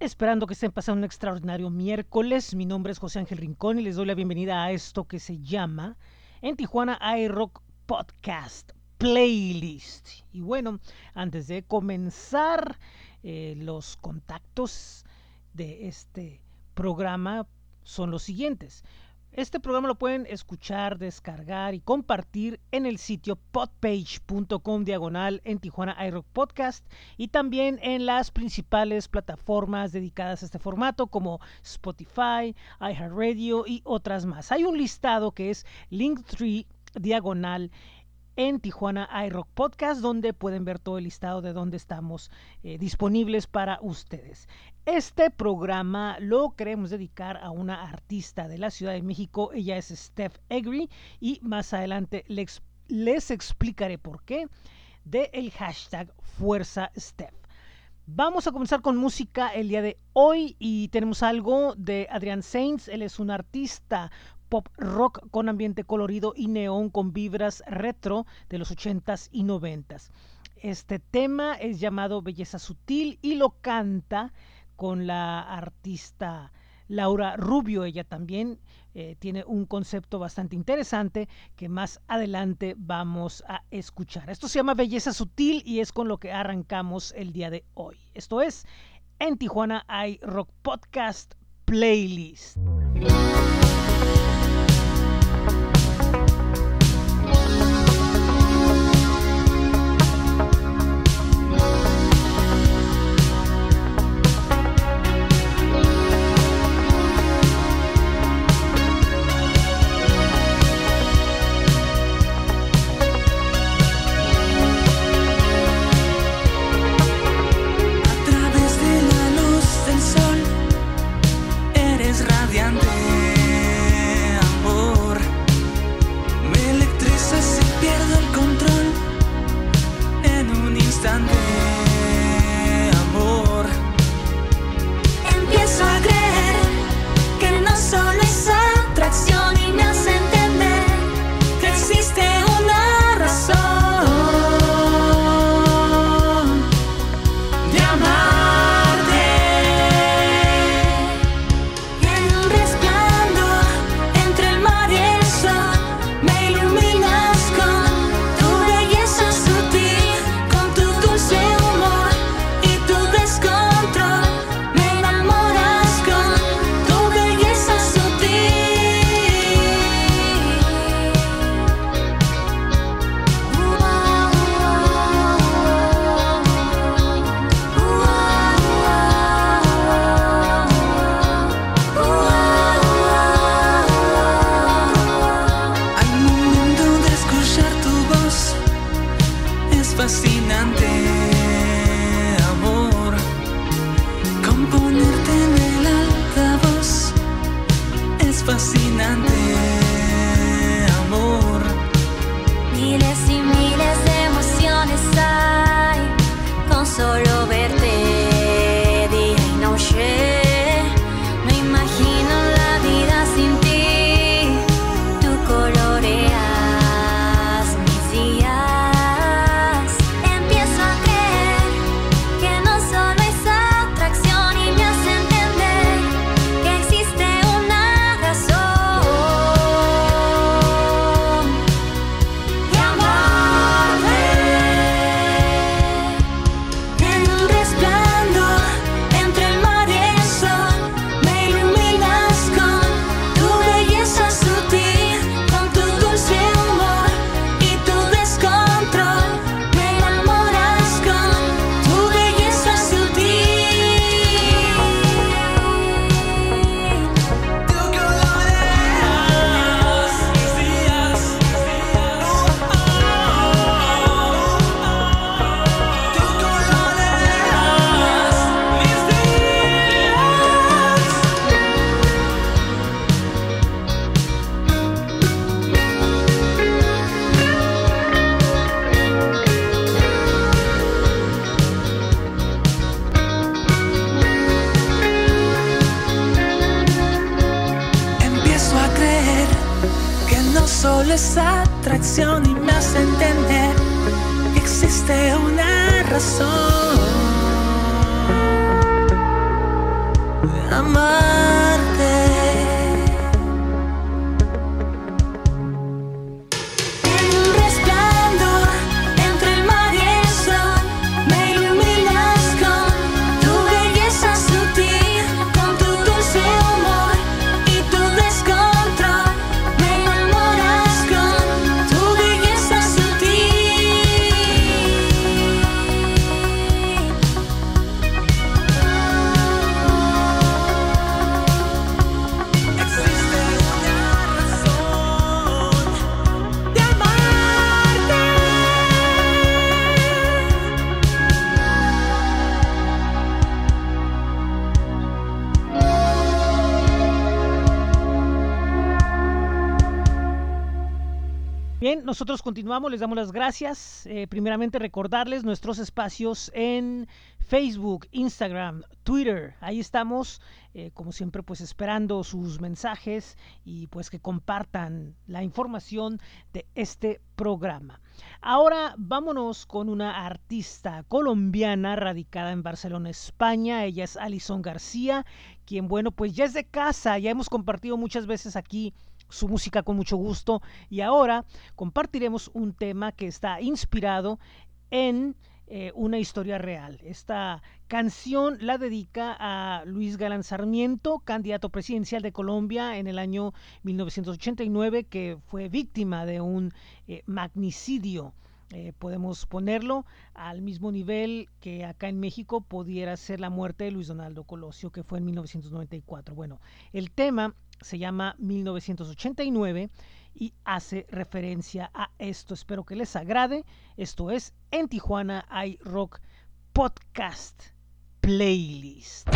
Esperando que estén pasando un extraordinario miércoles. Mi nombre es José Ángel Rincón y les doy la bienvenida a esto que se llama En Tijuana iRock Podcast Playlist. Y bueno, antes de comenzar eh, los contactos de este programa son los siguientes. Este programa lo pueden escuchar, descargar y compartir en el sitio podpage.com diagonal en Tijuana iRock Podcast y también en las principales plataformas dedicadas a este formato como Spotify, iHeartRadio y otras más. Hay un listado que es Linktree diagonal en Tijuana iRock Podcast, donde pueden ver todo el listado de dónde estamos eh, disponibles para ustedes. Este programa lo queremos dedicar a una artista de la Ciudad de México. Ella es Steph Egri y más adelante les, explicaré por qué de el hashtag Fuerza Steph. Vamos a comenzar con música el día de hoy y tenemos algo de Adrian Sainz. Él es un artista pop rock con ambiente colorido y neón con vibras retro de los 80s y 90s. Este tema es llamado Belleza Sutil y lo canta con la artista Laura Rubio. Ella también eh, tiene un concepto bastante interesante que más adelante vamos a escuchar. Esto se llama Belleza Sutil y es con lo que arrancamos el día de hoy. Esto es En Tijuana hay Rock Podcast Playlist. solo es atracción y me hace entender que existe una razón de amar. Nosotros continuamos, les damos las gracias. Eh, primeramente recordarles nuestros espacios en Facebook, Instagram, Twitter. Ahí estamos, eh, como siempre, pues esperando sus mensajes y pues que compartan la información de este programa. Ahora vámonos con una artista colombiana radicada en Barcelona, España. Ella es Alison García, quien, bueno, pues ya es de casa, ya hemos compartido muchas veces aquí su música con mucho gusto y ahora compartiremos un tema que está inspirado en eh, una historia real. Esta canción la dedica a Luis Galán Sarmiento, candidato presidencial de Colombia en el año 1989, que fue víctima de un eh, magnicidio. Eh, podemos ponerlo al mismo nivel que acá en México pudiera ser la muerte de Luis Donaldo Colosio, que fue en 1994. Bueno, el tema se llama 1989 y hace referencia a esto. Espero que les agrade. Esto es En Tijuana hay Rock Podcast Playlist.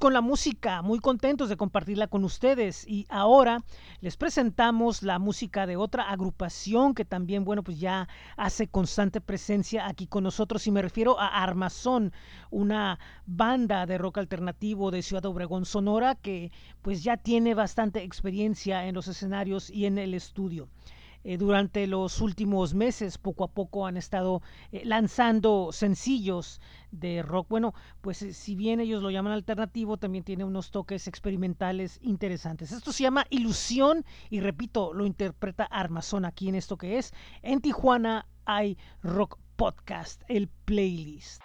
Con la música, muy contentos de compartirla con ustedes y ahora les presentamos la música de otra agrupación que también, bueno, pues ya hace constante presencia aquí con nosotros y me refiero a Armazón, una banda de rock alternativo de Ciudad Obregón, Sonora, que pues ya tiene bastante experiencia en los escenarios y en el estudio. Eh, durante los últimos meses poco a poco han estado eh, lanzando sencillos de rock. Bueno, pues eh, si bien ellos lo llaman alternativo, también tiene unos toques experimentales interesantes. Esto se llama Ilusión y repito, lo interpreta Armazón aquí en esto que es En Tijuana hay Rock Podcast, el playlist.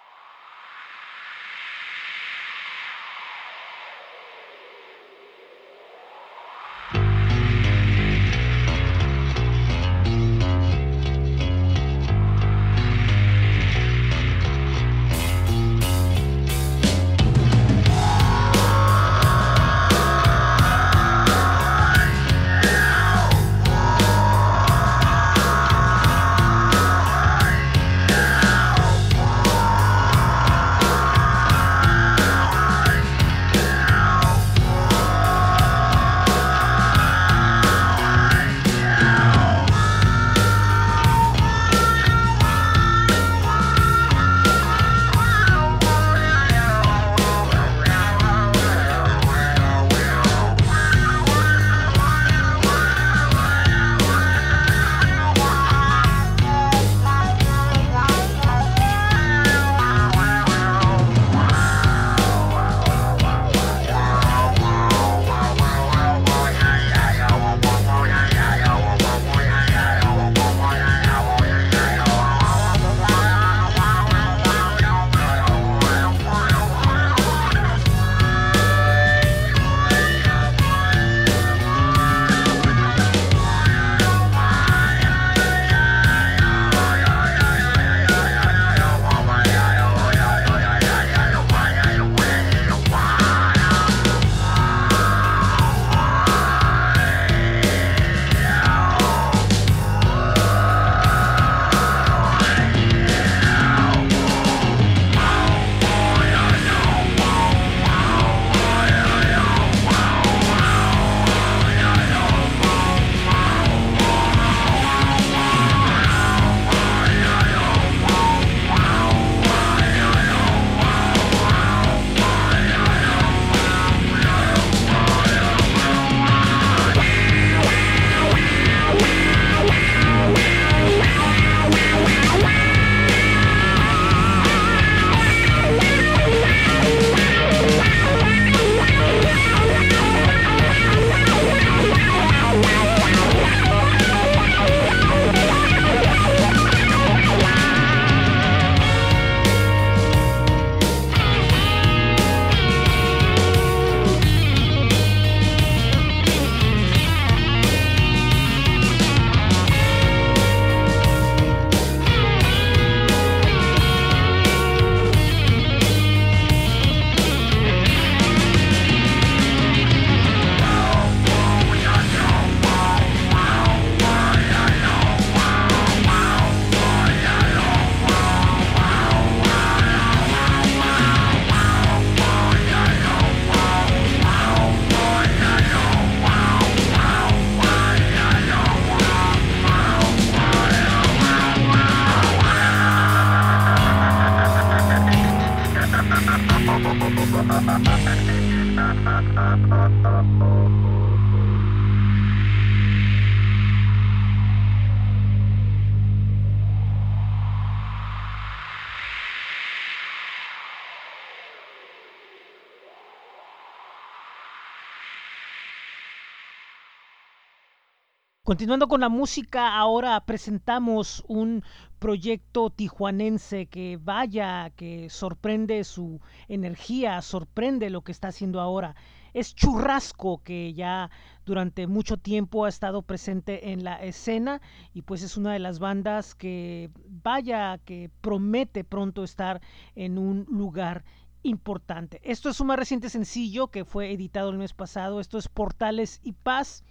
Continuando con la música, ahora presentamos un proyecto tijuanense que vaya, que sorprende su energía, sorprende lo que está haciendo ahora. Es Churrasco, que ya durante mucho tiempo ha estado presente en la escena y pues es una de las bandas que vaya, que promete pronto estar en un lugar importante. Esto es un más reciente sencillo que fue editado el mes pasado. Esto es Portales y Paz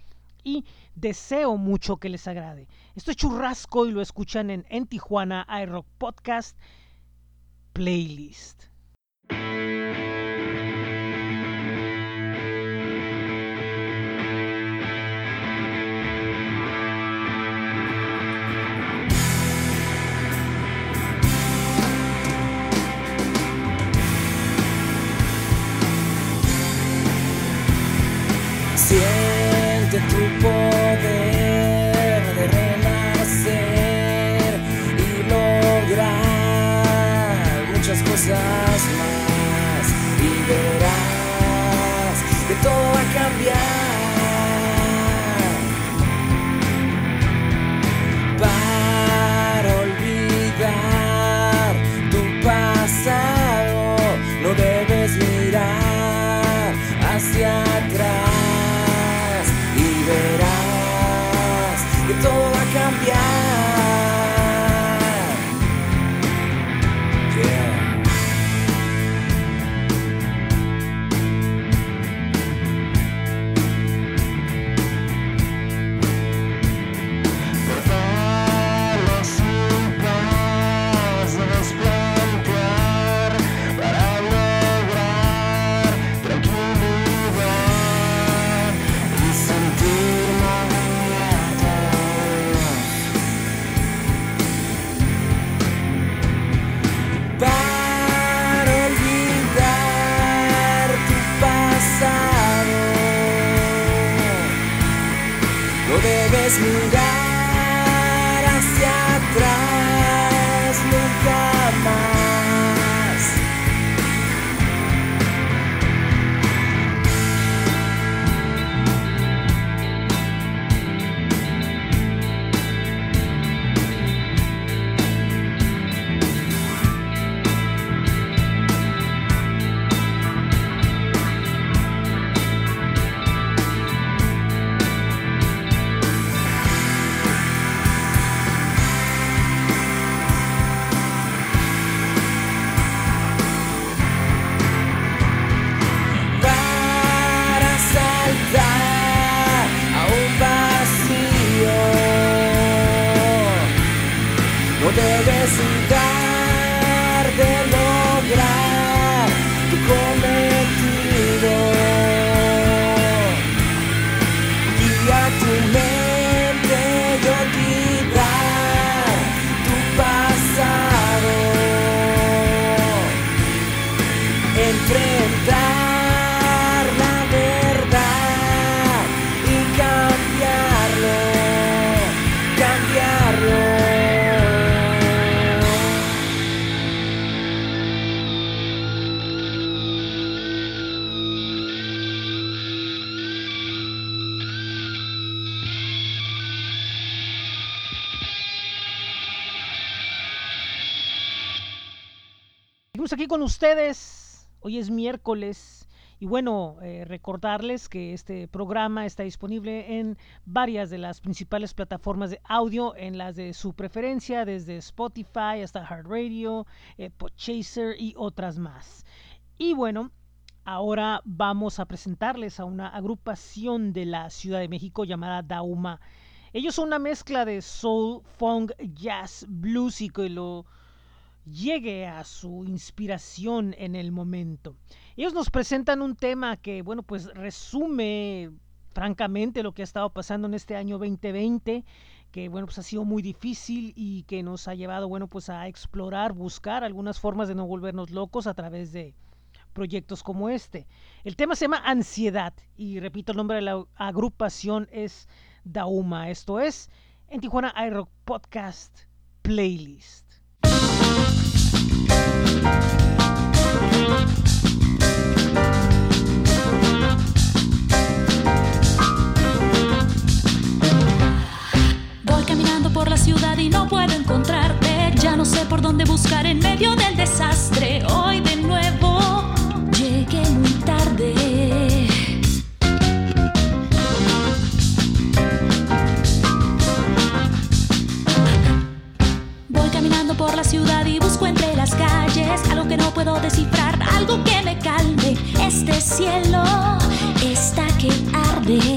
y deseo mucho que les agrade. Esto es churrasco y lo escuchan en, en Tijuana iRock Podcast Playlist. Ustedes. Hoy es miércoles. Y bueno, eh, recordarles que este programa está disponible en varias de las principales plataformas de audio, en las de su preferencia, desde Spotify hasta Heart Radio, eh, Podchaser y otras más. Y bueno, ahora vamos a presentarles a una agrupación de la Ciudad de México llamada Dauma. Ellos son una mezcla de soul, funk, jazz, blues y que lo llegue a su inspiración en el momento. Ellos nos presentan un tema que, bueno, pues resume francamente lo que ha estado pasando en este año 2020 que bueno pues ha sido muy difícil y que nos ha llevado bueno pues a explorar buscar algunas formas de no volvernos locos a través de proyectos como este. El tema se llama ansiedad y repito el nombre de la agrupación es Dauma. Esto es en Tijuana iRock Podcast Playlist por la ciudad y no puedo encontrarte. Ya no sé por dónde buscar en medio del no puedo descifrar, algo que me calme. Este cielo está que arde.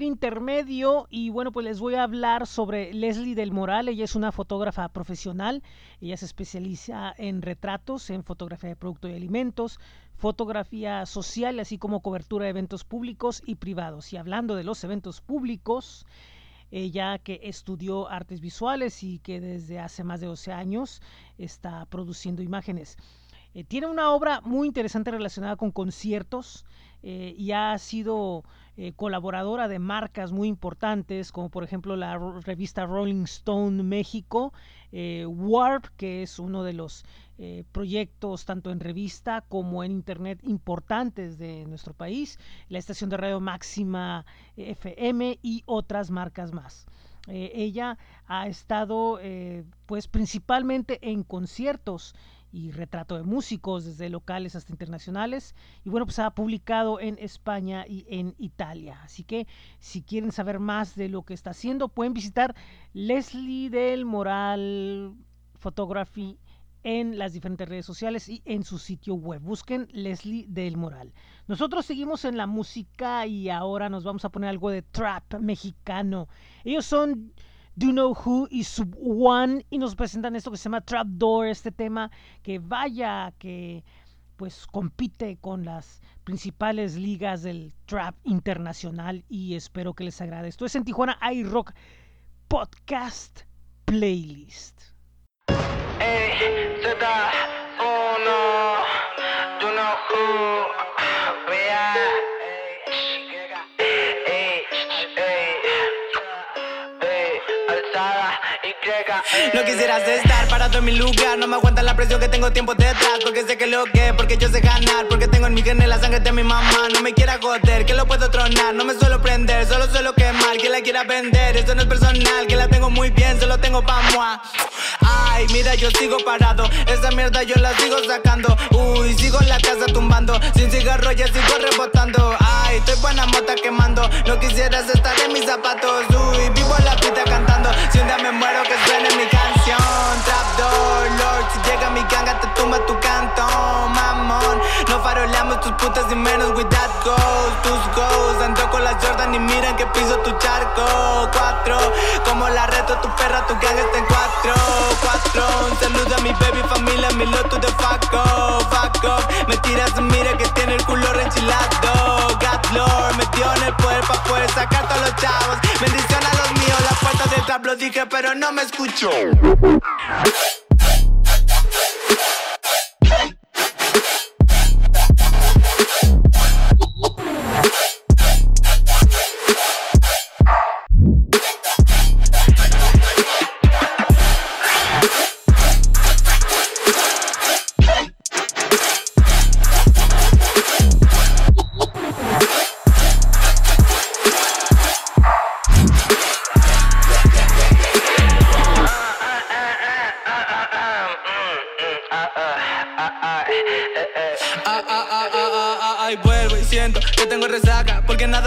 Intermedio y bueno, pues les voy a hablar sobre Leslie del Moral. Ella es una fotógrafa profesional. Ella se especializa en retratos, en fotografía de productos y alimentos, fotografía social, así como cobertura de eventos públicos y privados. Y hablando de los eventos públicos, ella que estudió artes visuales y que desde hace más de 12 años está produciendo imágenes. Eh, tiene una obra muy interesante relacionada con conciertos eh, y ha sido eh, colaboradora de marcas muy importantes, como por ejemplo la revista Rolling Stone México, Warp, que es uno de los proyectos tanto en revista como en internet importantes de nuestro país, la estación de radio Máxima FM y otras marcas más. ella ha estado pues principalmente en conciertos y retrato de músicos desde locales hasta internacionales y bueno pues ha publicado en España y en Italia así que si quieren saber más de lo que está haciendo pueden visitar Leslie del Moral Photography en las diferentes redes sociales y en su sitio web. Busquen Leslie del Moral. Nosotros seguimos en la música y ahora nos vamos a poner algo de trap mexicano. Ellos son Do Know Who y Sub One y nos presentan esto que se llama Trapdoor, este tema que vaya que pues compite con las principales ligas del trap internacional y espero que les agrade. Esto es en Tijuana iRock Podcast Playlist. Hey, No quisieras estar parado en mi lugar. No me aguanta la presión que tengo tiempo detrás. Porque sé que lo que, porque yo sé ganar. Porque tengo en mi genes la sangre de mi mamá. No me quiera joder, que lo puedo tronar. No me suelo prender, solo suelo quemar. Que la quiera vender, esto no es personal. Que la tengo muy bien, solo tengo pa' moi. Ay, mira, yo sigo parado. Esa mierda yo la sigo sacando. Uy, sigo en la casa tumbando. Sin cigarro ya sigo rebotando. Ay, estoy buena mota quemando. No quisieras estar en mis zapatos. Uy, vivo la pita cantando. Si un día me muero, que suene mi canción. Trapdoor, Lord. Si llega mi ganga, te tumba tu canto. Mamón, no faroleamos tus putas y menos with that goes. Tus goals. Ando con las Jordan y miren que piso tu charco. Cuatro, como la reto, tu perra, tu gang está en cuatro. Cuatro, un saludo a mi baby familia, mi loto de fuck off. Me tiras, mira que tiene el culo reenchilado. God Lord, metió en el poder pa' poder sacar todos los chavos. Bendición a los míos, la puerta del trap lo dije, pero no me you.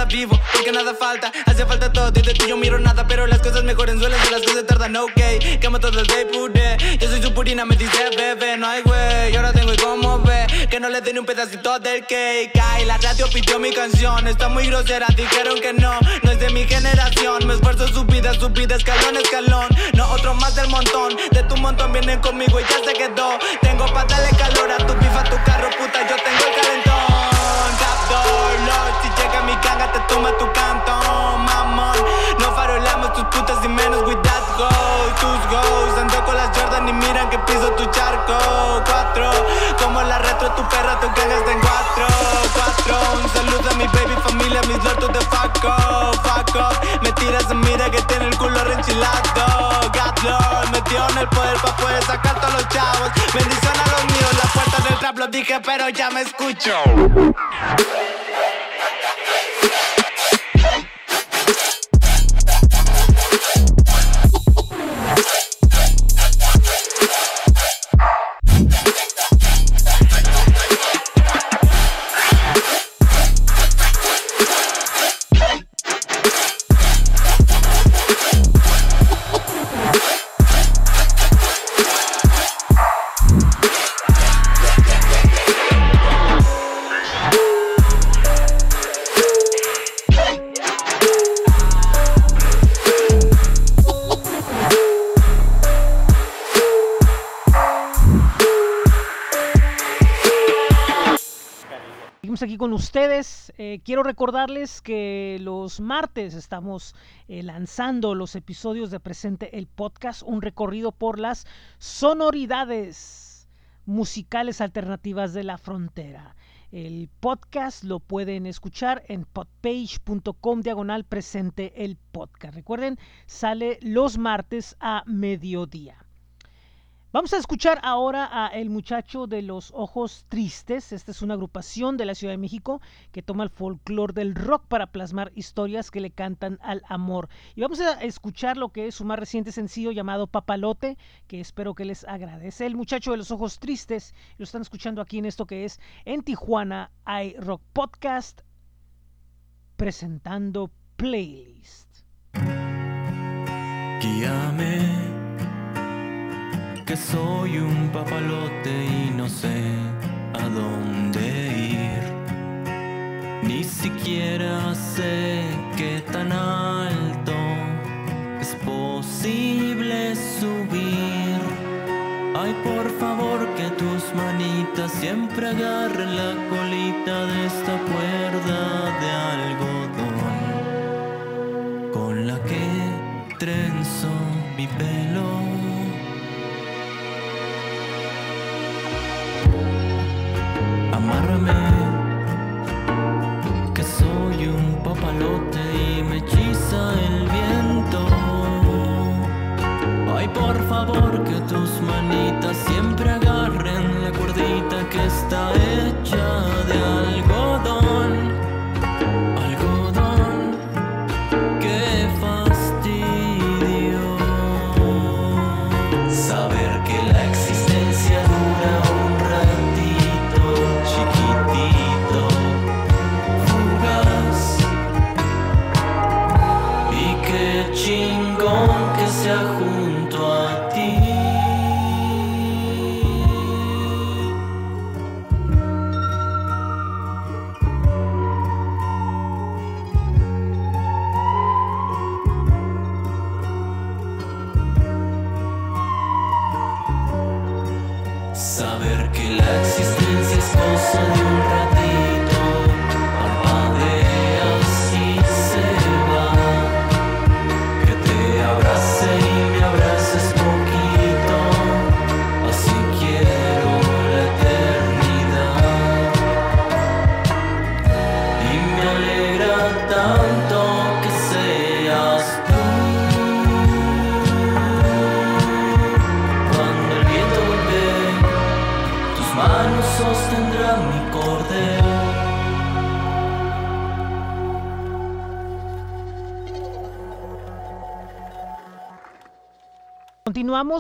Vivo, porque nada falta, hace falta todo, y de ti yo miro nada, pero las cosas mejoren suelen ser las cosas tardan, ok, quemo todo el day pude, yo soy su purina, me dice bebé, no hay güey, ahora tengo y como ve, que no le den un pedacito del cake, ay, la radio pidió mi canción, está muy grosera, dijeron que no, no es de mi generación, me esfuerzo subida, subida, escalón, escalón, no otro más del montón, de tu montón vienen conmigo y ya se quedó, tengo para darle calor a tu pifa, tu carro, puta, yo tengo el calentón Que piso tu charco. Cuatro, como la retro, tu perra, tu cagas en cuatro. Cuatro, un a mi baby familia, mis lotos de fuck off. Me tiras, mira que tiene el culo reenchilado. God Lord, metió en el poder pa' poder sacar todos los chavos. Bendición a los míos, la puerta del trap lo dije, pero ya me escucho. Con ustedes. Eh, quiero recordarles que los martes estamos eh, lanzando los episodios de Presente el Podcast, un recorrido por las sonoridades musicales alternativas de la frontera. El podcast lo pueden escuchar en podpage.com diagonal presente el podcast. Recuerden, sale los martes a mediodía. Vamos a escuchar ahora a El muchacho de los ojos tristes. Esta es una agrupación de la Ciudad de México que toma el folclore del rock para plasmar historias que le cantan al amor. Y vamos a escuchar lo que es su más reciente sencillo llamado Papalote, que espero que les agradece. El muchacho de los ojos tristes. Lo están escuchando aquí en esto que es En Tijuana hay Rock Podcast presentando playlist. Que soy un papalote y no sé a dónde ir. Ni siquiera sé qué tan alto es posible subir. Ay, por favor, que tus manitas siempre agarren la colita de esta cuerda de algodón con la que trenzo mi pelo. Tus manitas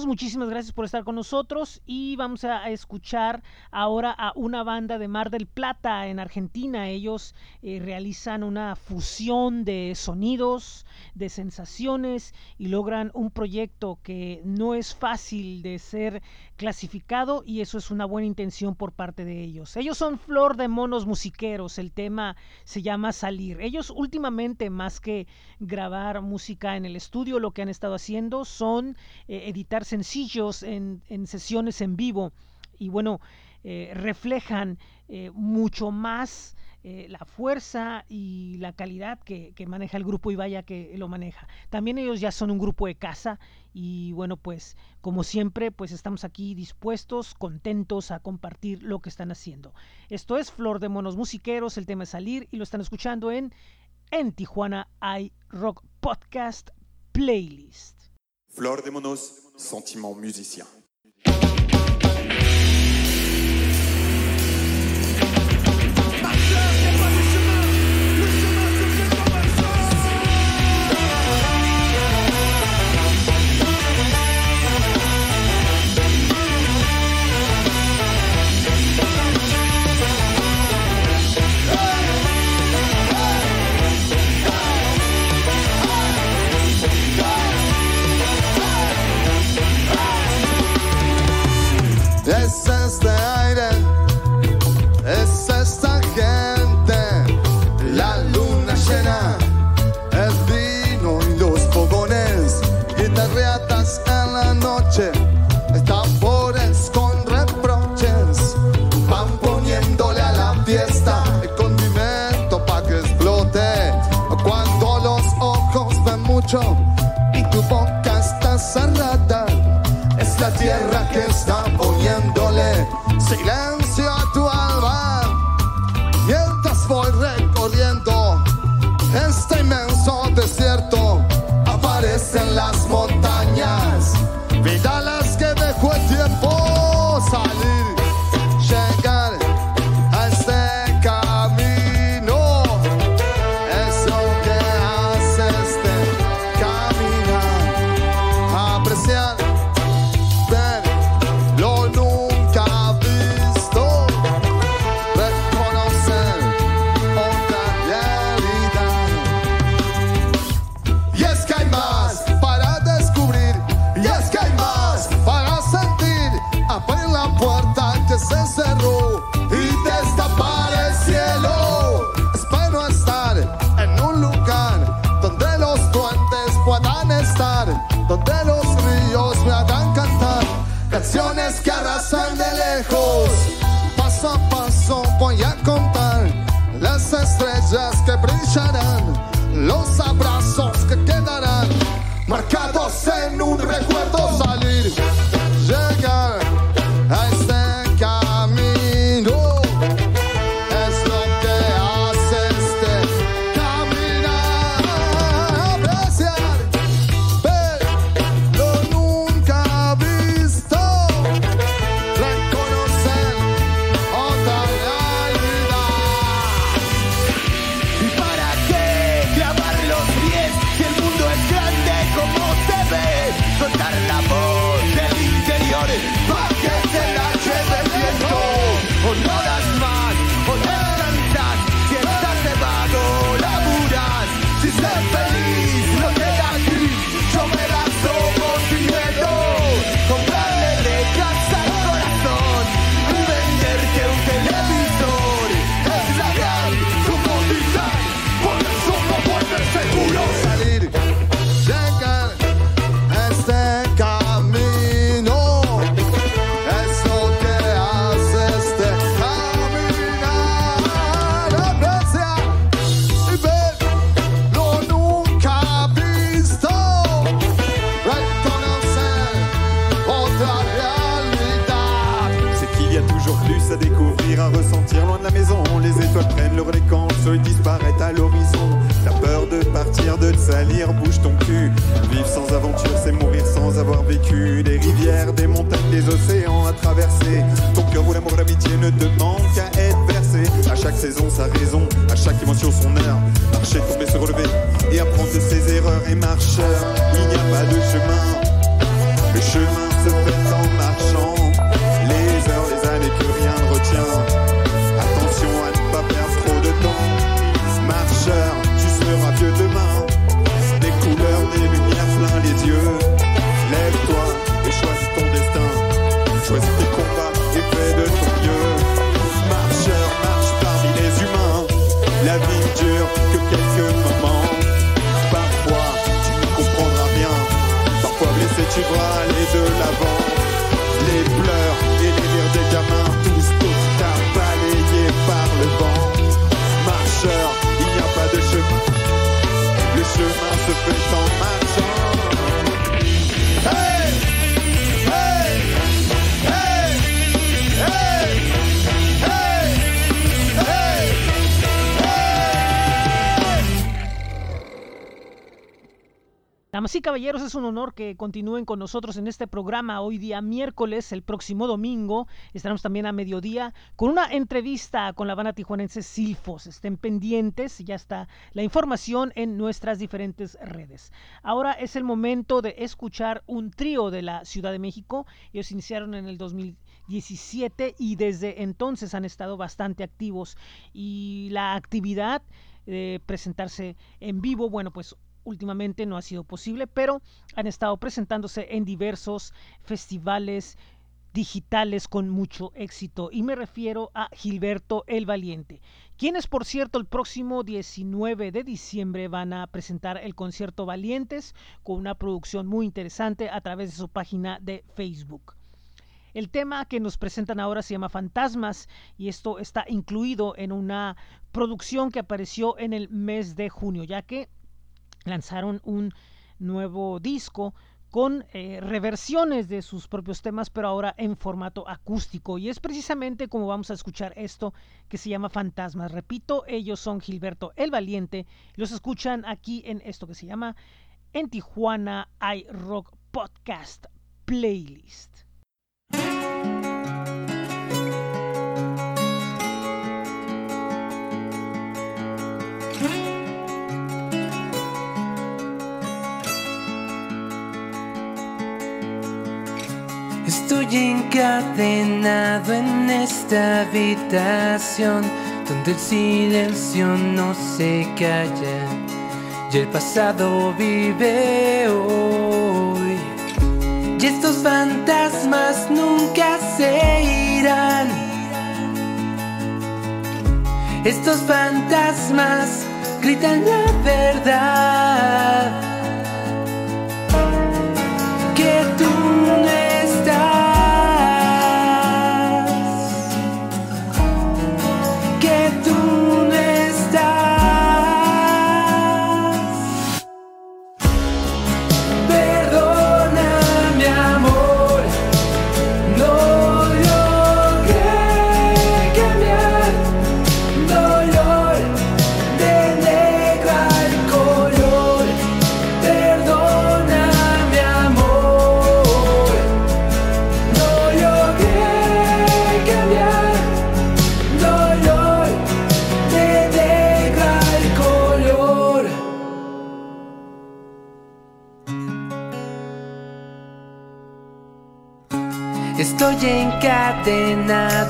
Muchísimas gracias por estar con nosotros y vamos a escuchar ahora a una banda de Mar del Plata en Argentina. Ellos eh, realizan una fusión de sonidos, de sensaciones y logran un proyecto que no es fácil de ser clasificado y eso es una buena intención por parte de ellos. Ellos son Flor de Monos Musiqueros, el tema se llama Salir. Ellos últimamente más que grabar música en el estudio, lo que han estado haciendo son eh, editar sencillos en, en, sesiones en vivo y bueno, eh, reflejan eh, mucho más eh, la fuerza y la calidad que, maneja el grupo y vaya que lo maneja. También ellos ya son un grupo de casa y bueno, pues como siempre, pues estamos aquí dispuestos, contentos a compartir lo que están haciendo. Esto es Flor de Monos Musiqueros, el tema es salir y lo están escuchando en En Tijuana hay Rock Podcast Playlist. Fleur des Monos, sentiment musicien. pas de chemin. Le chemin se fait en marche. Y caballeros, es un honor que continúen con nosotros en este programa hoy día miércoles, el próximo domingo. Estaremos también a mediodía con una entrevista con la banda Tijuanense Silfos. Estén pendientes, ya está la información en nuestras diferentes redes. Ahora es el momento de escuchar un trío de la Ciudad de México. Ellos iniciaron en el 2017 y desde entonces han estado bastante activos y la actividad de presentarse en vivo, bueno, pues últimamente no ha sido posible, pero han estado presentándose en diversos festivales digitales con mucho éxito y me refiero a Gilberto el Valiente, quienes por cierto el próximo 19 de diciembre van a presentar el concierto Valientes con una producción muy interesante a través de su página de Facebook. El tema que nos presentan ahora se llama Fantasmas y esto está incluido en una producción que apareció en el mes de junio, ya que lanzaron un nuevo disco con eh, reversiones de sus propios temas, pero ahora en formato acústico. Y es precisamente como vamos a escuchar esto que se llama Fantasmas. Repito, ellos son Gilberto el Valiente. Los escuchan aquí en esto que se llama En Tijuana iRock Podcast Playlist. Encadenado en esta habitación donde el silencio no se calla y el pasado vive hoy. Y estos fantasmas nunca se irán. Estos fantasmas gritan la verdad.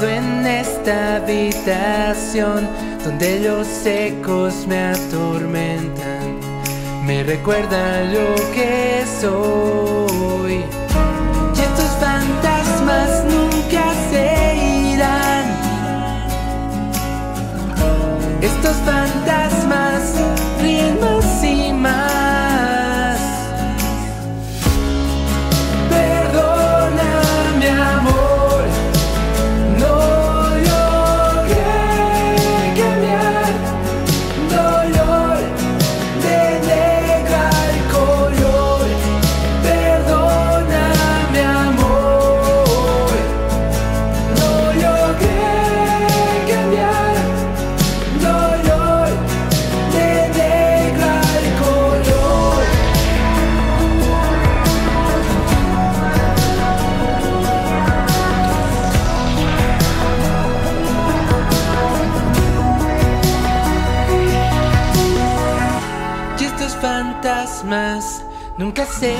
En esta habitación donde los ecos me atormentan, me recuerdan lo que soy. Y estos fantasmas nunca se irán. Estos fantasmas ríen más y más. Nunca se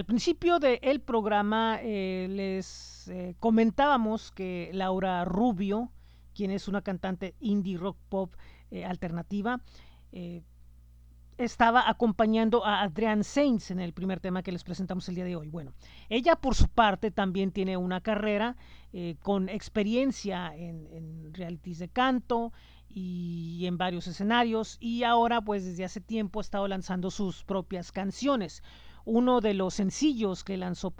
al principio del programa eh, les eh, comentábamos que Laura Rubio, quien es una cantante indie rock pop eh, alternativa, estaba acompañando a Adrián Sainz en el primer tema que les presentamos el día de hoy. Bueno, ella por su parte también tiene una carrera con experiencia en, en realities de canto y en varios escenarios y ahora pues desde hace tiempo ha estado lanzando sus propias canciones. Uno de los sencillos que lanzó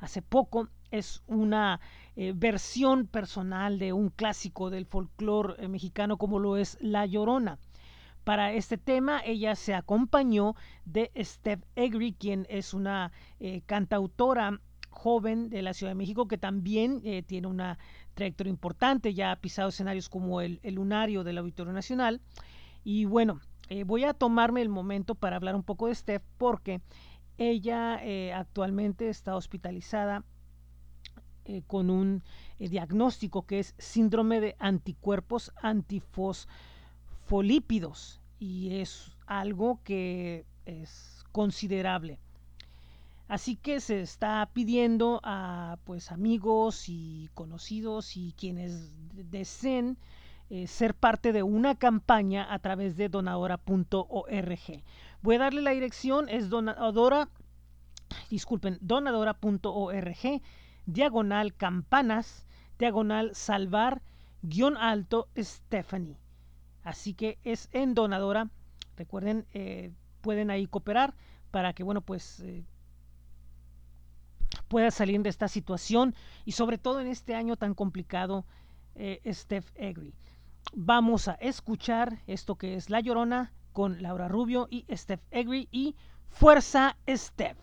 hace poco es una eh, versión personal de un clásico del folclore eh, mexicano como lo es La Llorona. Para este tema ella se acompañó de Steph Egri, quien es una eh, cantautora joven de la Ciudad de México que también tiene una trayectoria importante, ya ha pisado escenarios como el, el Lunario del Auditorio Nacional. Y bueno, voy a tomarme el momento para hablar un poco de Steph porque ella eh, actualmente está hospitalizada eh, con un eh, diagnóstico que es síndrome de anticuerpos antifosfolípidos y es algo que es considerable. Así que se está pidiendo a pues amigos y conocidos y quienes deseen ser parte de una campaña a través de donadora.org. Voy a darle la dirección, es donadora, disculpen, donadora.org, diagonal campanas, diagonal salvar, guion alto Stephanie. Así que es en donadora. Recuerden, eh, pueden ahí cooperar para que, bueno, pues eh, pueda salir de esta situación y sobre todo en este año tan complicado, eh, Steph Egri. Vamos a escuchar esto que es La Llorona con Laura Rubio y Steph Egri y Fuerza Steph.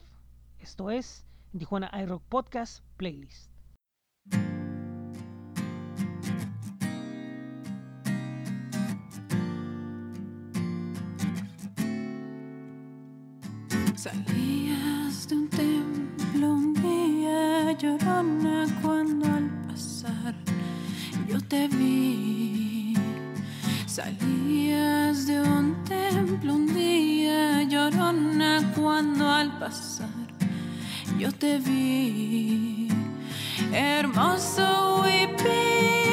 Esto es Tijuana iRock Podcast Playlist. Salías de un templo un día llorona cuando al pasar yo te vi. Salías de un templo un día llorona cuando al pasar yo te vi. Hermoso huipil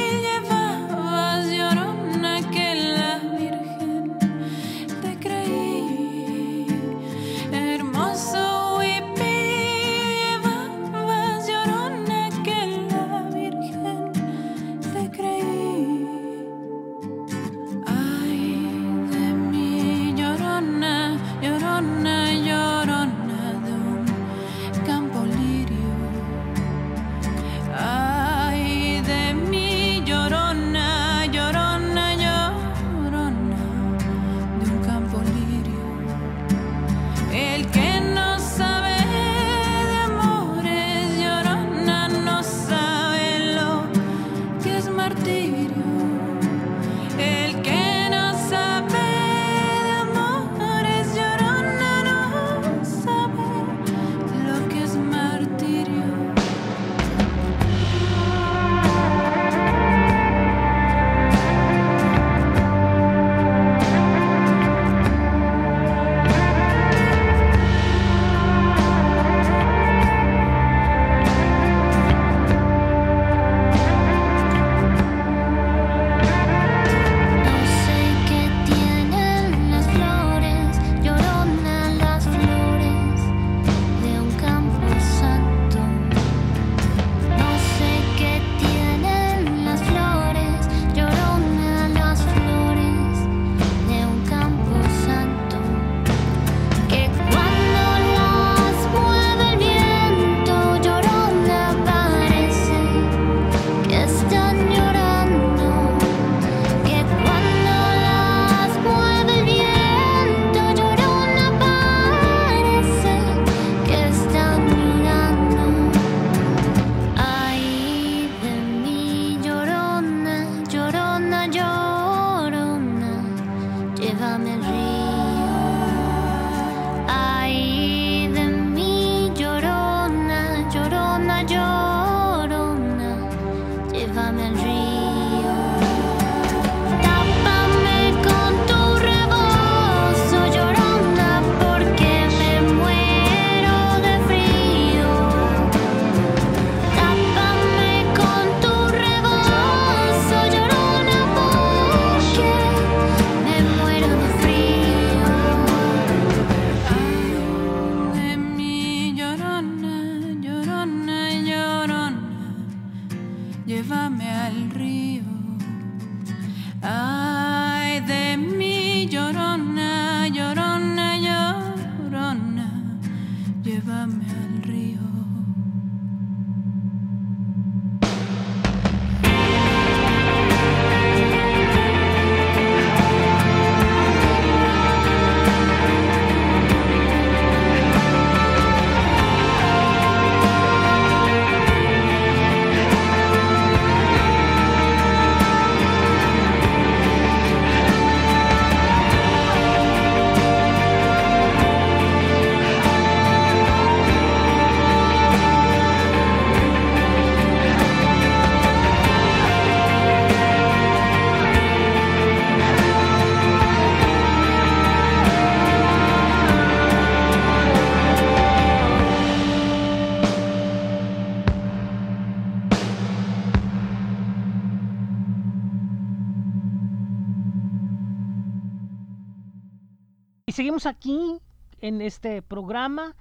seguimos aquí en este programa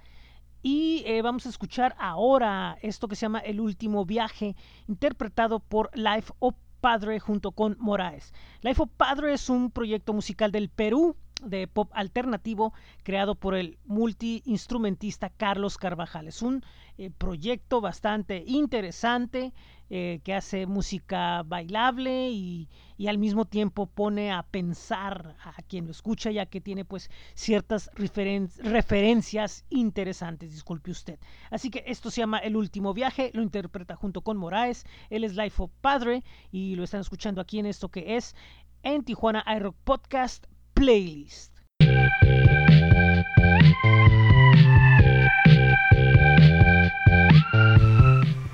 y eh, vamos a escuchar ahora esto que se llama El último viaje, interpretado por Life of Padre junto con Moraes. Life of Padre es un proyecto musical del Perú de pop alternativo creado por el multiinstrumentista Carlos Carvajal. Es un eh, proyecto bastante interesante eh, que hace música bailable y, y al mismo tiempo pone a pensar a quien lo escucha ya que tiene pues ciertas referen- referencias interesantes, disculpe usted. Así que esto se llama El último viaje, lo interpreta junto con Moraes, él es Life of Padre y lo están escuchando aquí en esto que es en Tijuana iRock Podcast Playlist.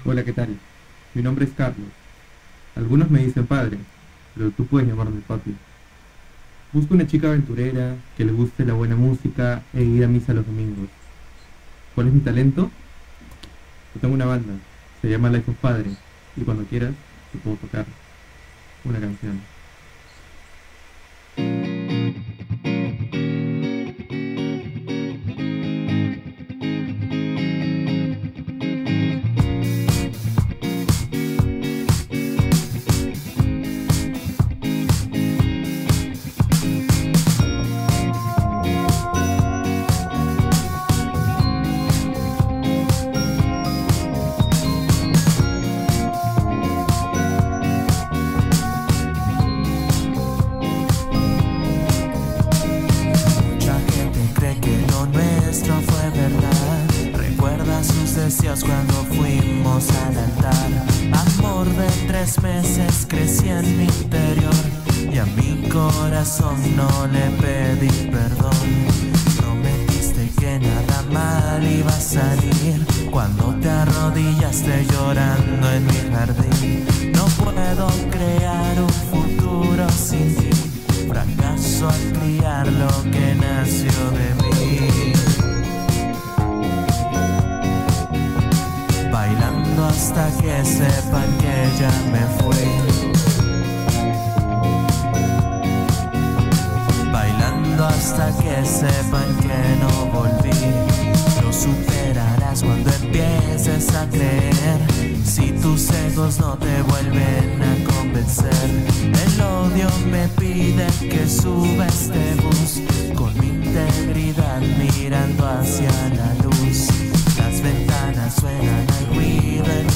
Hola, ¿qué tal? Mi nombre es Carlos. Algunos me dicen padre, pero tú puedes llamarme papi. Busco una chica aventurera que le guste la buena música e ir a misa los domingos. ¿Cuál es mi talento? Yo tengo una banda, se llama Life of Padre, y cuando quieras te puedo tocar una canción. Corazón no le pedí perdón. Prometiste que nada mal iba a salir cuando te arrodillaste llorando en mi jardín. No puedo crear un futuro sin ti. Fracaso al criar lo que nació de mí. Bailando hasta que sepan que ya me fui. Hasta que sepan que no volví. Lo superarás cuando empieces a creer. Si tus egos no te vuelven a convencer, el odio me pide que suba este bus con mi integridad mirando hacia la luz. Las ventanas suenan al ruido en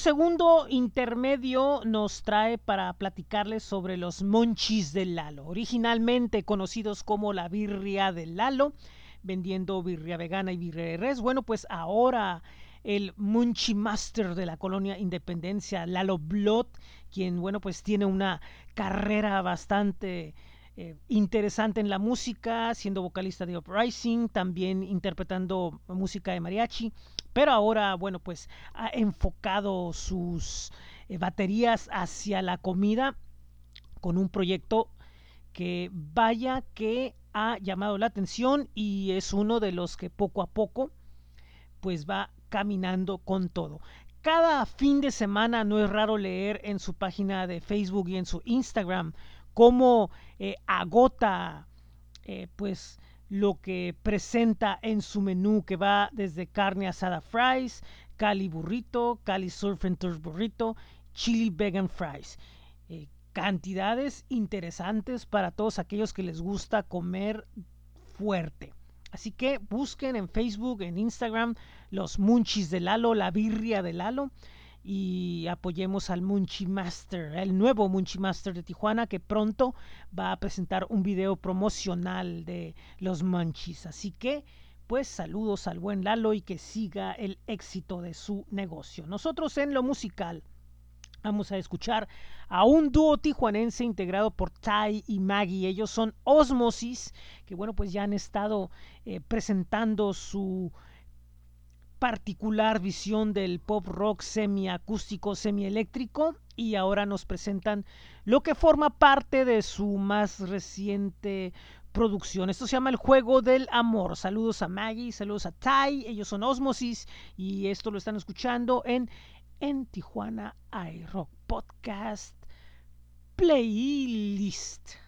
segundo intermedio nos trae para platicarles sobre los monchis del Lalo, originalmente conocidos como la birria del Lalo, vendiendo birria vegana y birria de res. Bueno, pues ahora el Munchi Master de la colonia Independencia, Lalo Blood, quien, bueno, pues tiene una carrera bastante eh, interesante en la música, siendo vocalista de Uprising, también interpretando música de mariachi, pero ahora, bueno, pues ha enfocado sus eh, baterías hacia la comida con un proyecto que vaya que ha llamado la atención y es uno de los que poco a poco pues va caminando con todo. cada fin de semana no es raro leer en su página de Facebook y en su Instagram cómo eh, agota eh, pues lo que presenta en su menú que va desde carne asada fries, cali burrito, cali surf and turf burrito, chili vegan fries. Eh, cantidades interesantes para todos aquellos que les gusta comer fuerte. Así que busquen en Facebook, en Instagram, los munchies de Lalo, la birria de Lalo. Y apoyemos al Munchie Master, el nuevo Munchie Master de Tijuana, que pronto va a presentar un video promocional de los munchies. Así que, pues saludos al buen Lalo y que siga el éxito de su negocio. Nosotros en lo musical Vamos a escuchar a un dúo tijuanense integrado por Tai y Maggie. Ellos son Osmosis, que bueno, pues ya han estado eh, presentando su particular visión del pop rock semiacústico, semieléctrico y ahora nos presentan lo que forma parte de su más reciente producción. Esto se llama El Juego del Amor. Saludos a Maggie, saludos a Tai, ellos son Osmosis y esto lo están escuchando en en Tijuana iRock Podcast Playlist.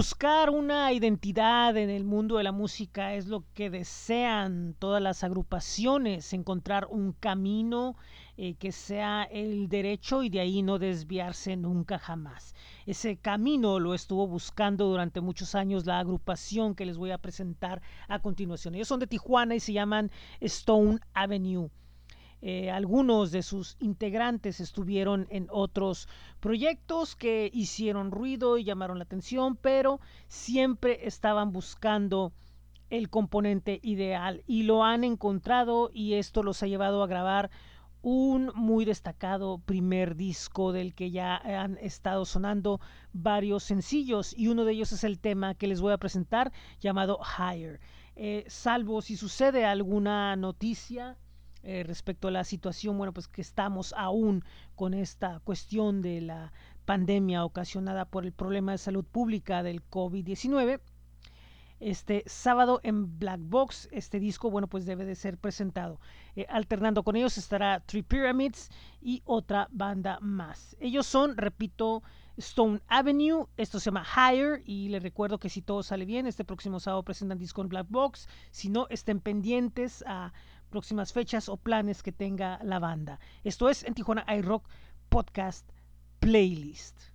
Buscar una identidad en el mundo de la música es lo que desean todas las agrupaciones, encontrar un camino eh, que sea el derecho y de ahí no desviarse nunca jamás. Ese camino lo estuvo buscando durante muchos años la agrupación que les voy a presentar a continuación. Ellos son de Tijuana y se llaman Stone Avenue. Eh, algunos de sus integrantes estuvieron en otros proyectos que hicieron ruido y llamaron la atención, pero siempre estaban buscando el componente ideal y lo han encontrado y esto los ha llevado a grabar un muy destacado primer disco del que ya han estado sonando varios sencillos y uno de ellos es el tema que les voy a presentar llamado Higher. Eh, salvo si sucede alguna noticia eh, respecto a la situación, bueno, pues que estamos aún con esta cuestión de la pandemia ocasionada por el problema de salud pública del COVID-19. Este sábado en Black Box, este disco, bueno, pues debe de ser presentado. Eh, alternando con ellos estará Three Pyramids y otra banda más. Ellos son, repito, Stone Avenue, esto se llama Higher y les recuerdo que si todo sale bien, este próximo sábado presentan disco en Black Box, si no, estén pendientes a próximas fechas o planes que tenga la banda. Esto es en Tijuana iRock Podcast Playlist.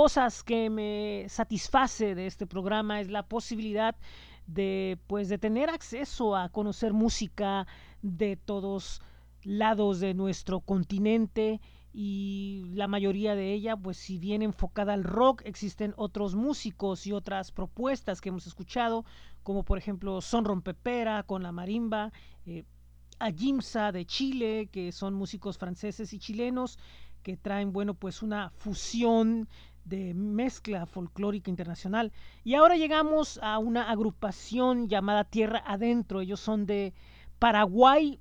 Cosas que me satisface de este programa es la posibilidad de pues de tener acceso a conocer música de todos lados de nuestro continente y la mayoría de ella pues si bien enfocada al rock existen otros músicos y otras propuestas que hemos escuchado como por ejemplo Son Rompepera con la marimba eh, a de Chile que son músicos franceses y chilenos que traen bueno pues una fusión de mezcla folclórica internacional. Y ahora llegamos a una agrupación llamada Tierra Adentro. Ellos son de Paraguay.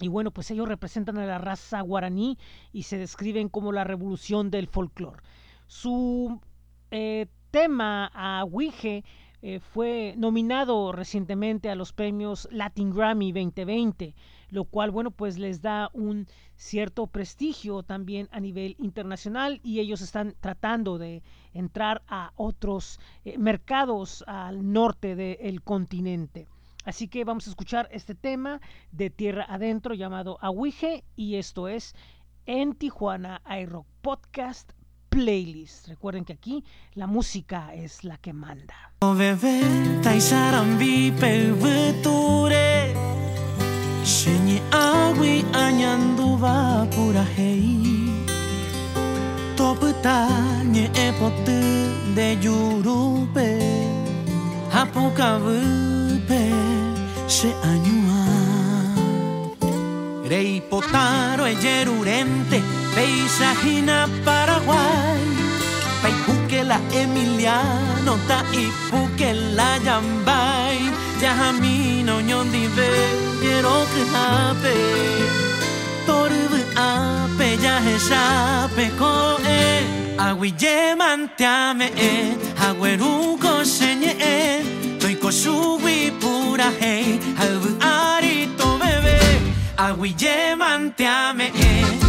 Y bueno, pues ellos representan a la raza guaraní y se describen como la revolución del folclore. Su eh, tema a Wige eh, fue nominado recientemente a los premios Latin Grammy 2020, lo cual, bueno, pues les da un cierto prestigio también a nivel internacional y ellos están tratando de entrar a otros eh, mercados al norte del continente. Así que vamos a escuchar este tema de tierra adentro llamado Ahuije y esto es en Tijuana iRock Podcast Playlist. Recuerden que aquí la música es la que manda. Agui anyanduva pura hei. Toputa nye epotu de yurupe Hapuka vupe se anyua. Rei potaro e yerurente Peisajina Paraguay Hape Torubu ape yahe shape ko e Aguille mantiame e Agüeru senye e Toiko subi pura hei Habu arito bebé. Aguille mantiame e Agüeru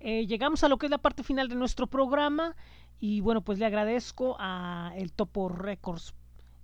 Eh, llegamos a lo que es la parte final de nuestro programa y bueno, pues le agradezco a el Topo Records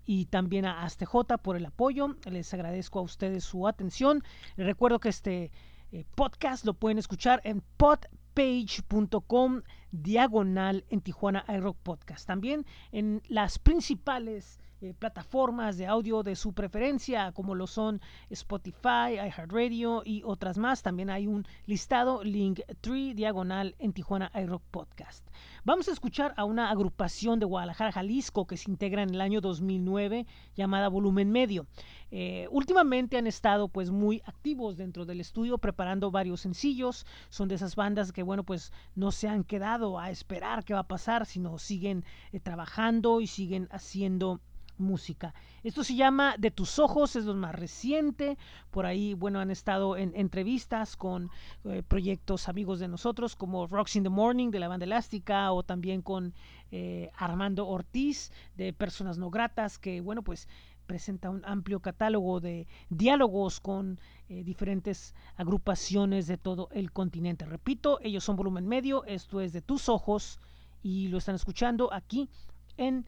y también a ASTJ por el apoyo. Les agradezco a ustedes su atención. Les recuerdo que este eh, podcast lo pueden escuchar en podpage.com diagonal en Tijuana iRock Podcast. También en las principales eh, plataformas de audio de su preferencia, como lo son Spotify, iHeartRadio y otras más. También hay un listado Linktree diagonal en Tijuana iRock Podcast. Vamos a escuchar a una agrupación de Guadalajara, Jalisco, que se integra en el año 2009 llamada Volumen Medio. Eh, últimamente han estado pues muy activos dentro del estudio preparando varios sencillos. Son de esas bandas que bueno pues no se han quedado a esperar qué va a pasar, sino siguen eh, trabajando y siguen haciendo música. Esto se llama De tus ojos, es lo más reciente. Por ahí, bueno, han estado en entrevistas con eh, proyectos amigos de nosotros como Rocks in the Morning de la banda elástica o también con eh, Armando Ortiz de Personas No Gratas, que bueno, pues presenta un amplio catálogo de diálogos con eh, diferentes agrupaciones de todo el continente. Repito, ellos son volumen medio, esto es de tus ojos y lo están escuchando aquí en,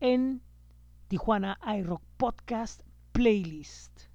en Tijuana iRock Podcast Playlist.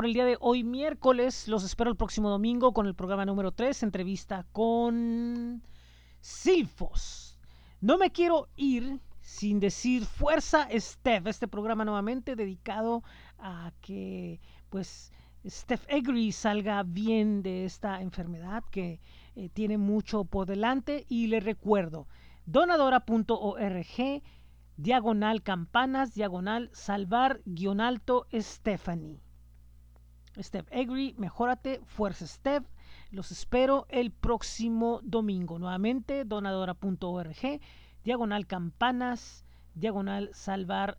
Por el día de hoy, miércoles. Los espero el próximo domingo con el programa número 3, entrevista con Silfos. No me quiero ir sin decir fuerza, Steph. Este programa nuevamente dedicado a que, pues, Steph Egri salga bien de esta enfermedad que eh, tiene mucho por delante. Y le recuerdo, donadora.org, diagonal campanas, diagonal salvar, guion alto, Stephanie. Steph Egri, mejórate, fuerza Steph. Los espero el próximo domingo. Nuevamente, donadora.org, diagonal campanas, diagonal salvar,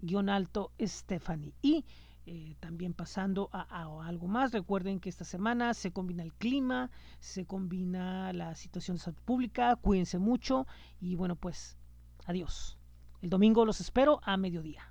guion alto, Stephanie. Y eh, también pasando a, a, algo más, recuerden que esta semana se combina el clima, se combina la situación de salud pública, cuídense mucho y bueno pues adiós. El domingo los espero a mediodía.